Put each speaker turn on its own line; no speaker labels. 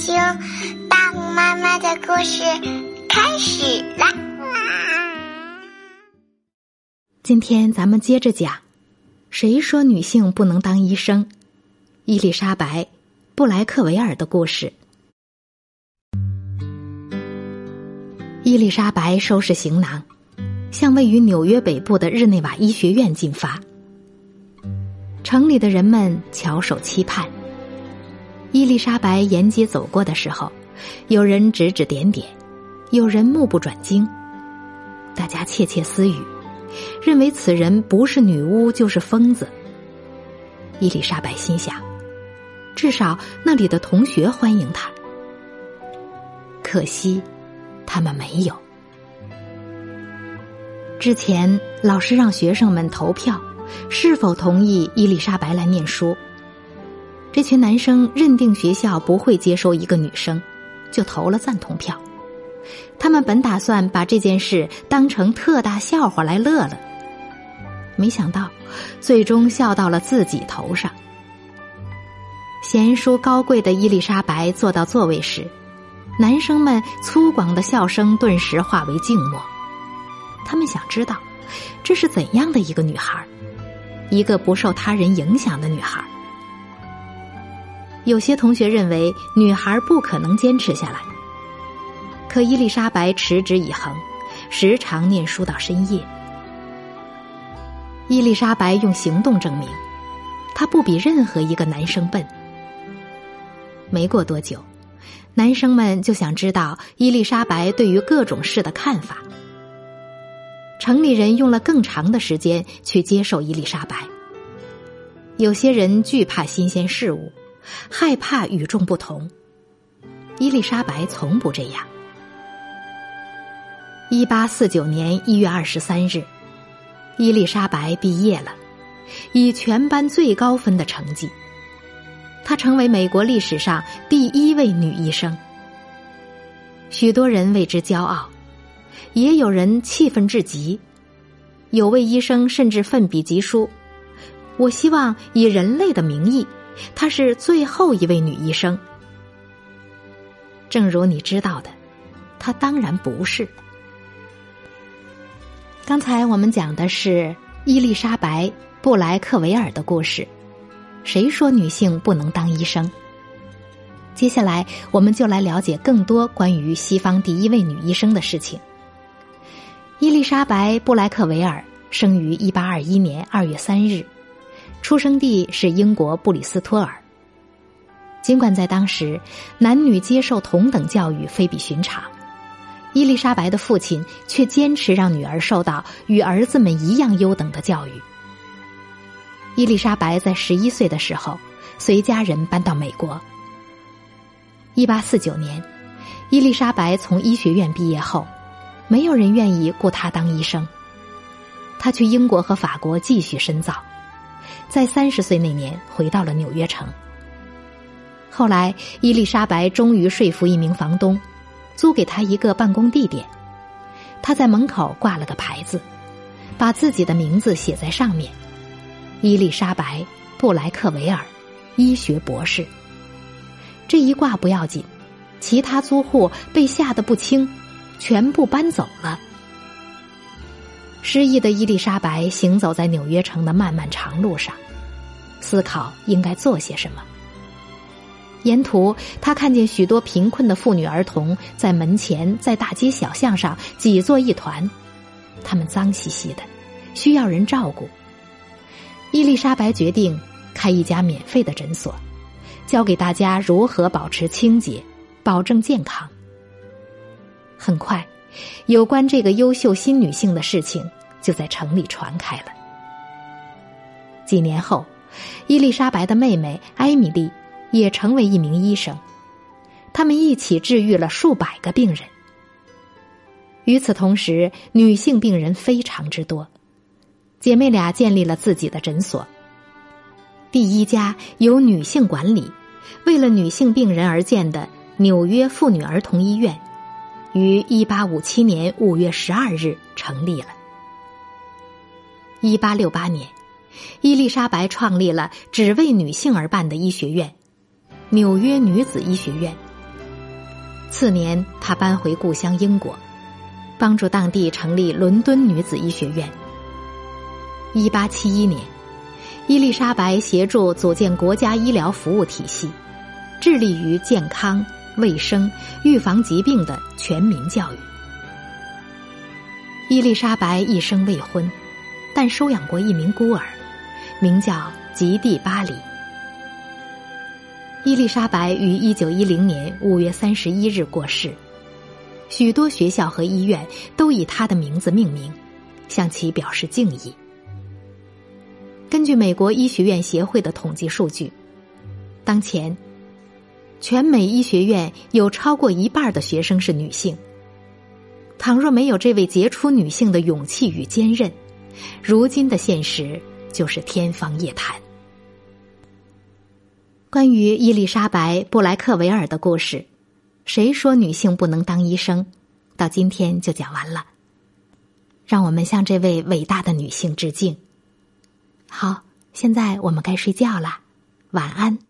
听大红妈妈的故事开始啦！
今天咱们接着讲，谁说女性不能当医生？伊丽莎白·布莱克维尔的故事。伊丽莎白收拾行囊，向位于纽约北部的日内瓦医学院进发。城里的人们翘首期盼。伊丽莎白沿街走过的时候，有人指指点点，有人目不转睛，大家窃窃私语，认为此人不是女巫就是疯子。伊丽莎白心想，至少那里的同学欢迎她。可惜，他们没有。之前老师让学生们投票，是否同意伊丽莎白来念书。这群男生认定学校不会接收一个女生，就投了赞同票。他们本打算把这件事当成特大笑话来乐乐，没想到最终笑到了自己头上。贤淑高贵的伊丽莎白坐到座位时，男生们粗犷的笑声顿时化为静默。他们想知道，这是怎样的一个女孩，一个不受他人影响的女孩。有些同学认为女孩不可能坚持下来，可伊丽莎白持之以恒，时常念书到深夜。伊丽莎白用行动证明，她不比任何一个男生笨。没过多久，男生们就想知道伊丽莎白对于各种事的看法。城里人用了更长的时间去接受伊丽莎白。有些人惧怕新鲜事物。害怕与众不同，伊丽莎白从不这样。一八四九年一月二十三日，伊丽莎白毕业了，以全班最高分的成绩，她成为美国历史上第一位女医生。许多人为之骄傲，也有人气愤至极，有位医生甚至奋笔疾书：“我希望以人类的名义。”她是最后一位女医生。正如你知道的，她当然不是。刚才我们讲的是伊丽莎白·布莱克维尔的故事。谁说女性不能当医生？接下来，我们就来了解更多关于西方第一位女医生的事情。伊丽莎白·布莱克维尔生于一八二一年二月三日。出生地是英国布里斯托尔。尽管在当时，男女接受同等教育非比寻常，伊丽莎白的父亲却坚持让女儿受到与儿子们一样优等的教育。伊丽莎白在十一岁的时候，随家人搬到美国。一八四九年，伊丽莎白从医学院毕业后，没有人愿意雇她当医生，她去英国和法国继续深造。在三十岁那年，回到了纽约城。后来，伊丽莎白终于说服一名房东，租给他一个办公地点。他在门口挂了个牌子，把自己的名字写在上面：“伊丽莎白·布莱克维尔，医学博士。”这一挂不要紧，其他租户被吓得不轻，全部搬走了。失意的伊丽莎白行走在纽约城的漫漫长路上，思考应该做些什么。沿途，她看见许多贫困的妇女儿童在门前、在大街小巷上挤作一团，他们脏兮兮的，需要人照顾。伊丽莎白决定开一家免费的诊所，教给大家如何保持清洁，保证健康。很快。有关这个优秀新女性的事情就在城里传开了。几年后，伊丽莎白的妹妹艾米丽也成为一名医生，他们一起治愈了数百个病人。与此同时，女性病人非常之多，姐妹俩建立了自己的诊所，第一家由女性管理、为了女性病人而建的纽约妇女儿童医院。于一八五七年五月十二日成立了。一八六八年，伊丽莎白创立了只为女性而办的医学院——纽约女子医学院，次年，她搬回故乡英国，帮助当地成立伦敦女子医学院。一八七一年，伊丽莎白协助组建国家医疗服务体系，致力于健康、卫生、预防疾病的全民教育。伊丽莎白一生未婚，但收养过一名孤儿，名叫吉蒂·巴里。伊丽莎白于一九一零年五月三十一日过世，许多学校和医院都以她的名字命名，向其表示敬意。根据美国医学院协会的统计数据，当前全美医学院有超过一半的学生是女性。倘若没有这位杰出女性的勇气与坚韧，如今的现实就是天方夜谭。关于伊丽莎白·布莱克维尔的故事，谁说女性不能当医生？到今天就讲完了。让我们向这位伟大的女性致敬。好，现在我们该睡觉了，晚安。